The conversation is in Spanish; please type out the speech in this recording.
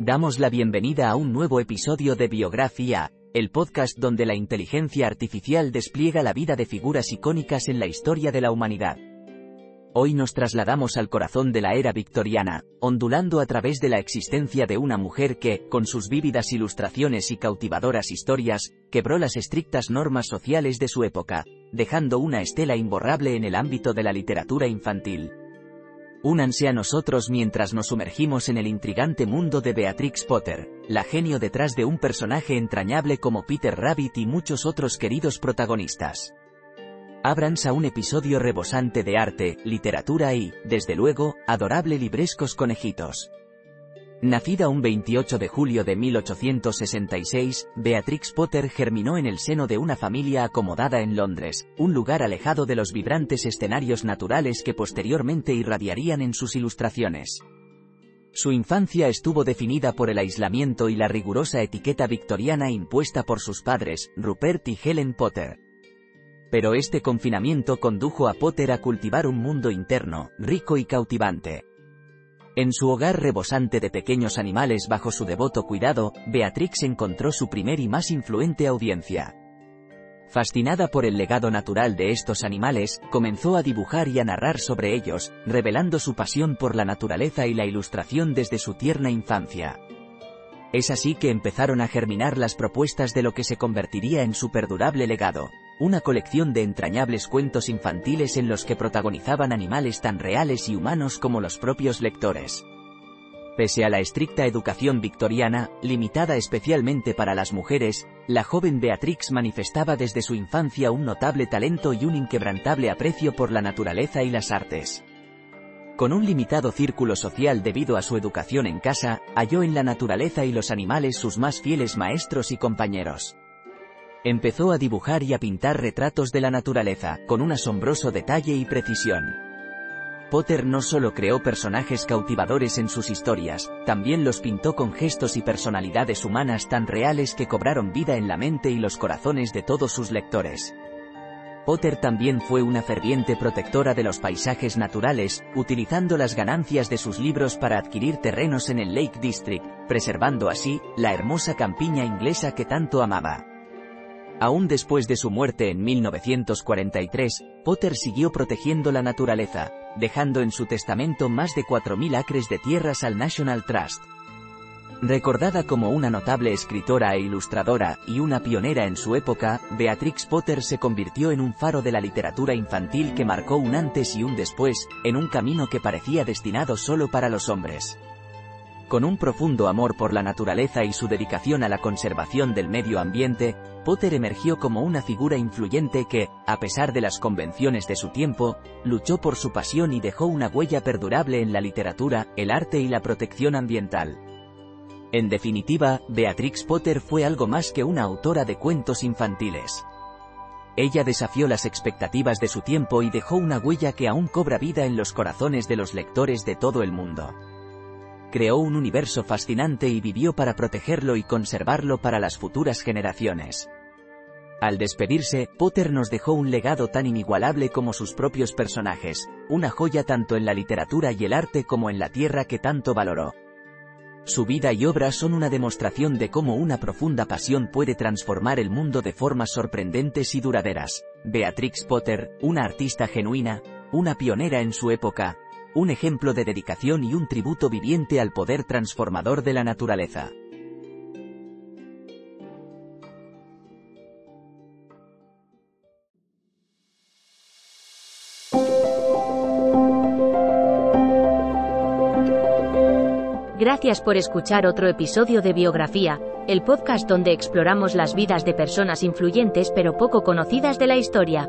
Damos la bienvenida a un nuevo episodio de Biografía, el podcast donde la inteligencia artificial despliega la vida de figuras icónicas en la historia de la humanidad. Hoy nos trasladamos al corazón de la era victoriana, ondulando a través de la existencia de una mujer que, con sus vívidas ilustraciones y cautivadoras historias, quebró las estrictas normas sociales de su época, dejando una estela imborrable en el ámbito de la literatura infantil. Únanse a nosotros mientras nos sumergimos en el intrigante mundo de Beatrix Potter, la genio detrás de un personaje entrañable como Peter Rabbit y muchos otros queridos protagonistas. Ábranse a un episodio rebosante de arte, literatura y, desde luego, adorable librescos conejitos. Nacida un 28 de julio de 1866, Beatrix Potter germinó en el seno de una familia acomodada en Londres, un lugar alejado de los vibrantes escenarios naturales que posteriormente irradiarían en sus ilustraciones. Su infancia estuvo definida por el aislamiento y la rigurosa etiqueta victoriana impuesta por sus padres, Rupert y Helen Potter. Pero este confinamiento condujo a Potter a cultivar un mundo interno, rico y cautivante. En su hogar rebosante de pequeños animales bajo su devoto cuidado, Beatrix encontró su primer y más influente audiencia. Fascinada por el legado natural de estos animales, comenzó a dibujar y a narrar sobre ellos, revelando su pasión por la naturaleza y la ilustración desde su tierna infancia. Es así que empezaron a germinar las propuestas de lo que se convertiría en su perdurable legado, una colección de entrañables cuentos infantiles en los que protagonizaban animales tan reales y humanos como los propios lectores. Pese a la estricta educación victoriana, limitada especialmente para las mujeres, la joven Beatrix manifestaba desde su infancia un notable talento y un inquebrantable aprecio por la naturaleza y las artes. Con un limitado círculo social debido a su educación en casa, halló en la naturaleza y los animales sus más fieles maestros y compañeros. Empezó a dibujar y a pintar retratos de la naturaleza, con un asombroso detalle y precisión. Potter no solo creó personajes cautivadores en sus historias, también los pintó con gestos y personalidades humanas tan reales que cobraron vida en la mente y los corazones de todos sus lectores. Potter también fue una ferviente protectora de los paisajes naturales, utilizando las ganancias de sus libros para adquirir terrenos en el Lake District, preservando así, la hermosa campiña inglesa que tanto amaba. Aún después de su muerte en 1943, Potter siguió protegiendo la naturaleza, dejando en su testamento más de 4.000 acres de tierras al National Trust. Recordada como una notable escritora e ilustradora y una pionera en su época, Beatrix Potter se convirtió en un faro de la literatura infantil que marcó un antes y un después, en un camino que parecía destinado solo para los hombres. Con un profundo amor por la naturaleza y su dedicación a la conservación del medio ambiente, Potter emergió como una figura influyente que, a pesar de las convenciones de su tiempo, luchó por su pasión y dejó una huella perdurable en la literatura, el arte y la protección ambiental. En definitiva, Beatrix Potter fue algo más que una autora de cuentos infantiles. Ella desafió las expectativas de su tiempo y dejó una huella que aún cobra vida en los corazones de los lectores de todo el mundo creó un universo fascinante y vivió para protegerlo y conservarlo para las futuras generaciones. Al despedirse, Potter nos dejó un legado tan inigualable como sus propios personajes, una joya tanto en la literatura y el arte como en la tierra que tanto valoró. Su vida y obra son una demostración de cómo una profunda pasión puede transformar el mundo de formas sorprendentes y duraderas. Beatrix Potter, una artista genuina, una pionera en su época, un ejemplo de dedicación y un tributo viviente al poder transformador de la naturaleza. Gracias por escuchar otro episodio de Biografía, el podcast donde exploramos las vidas de personas influyentes pero poco conocidas de la historia.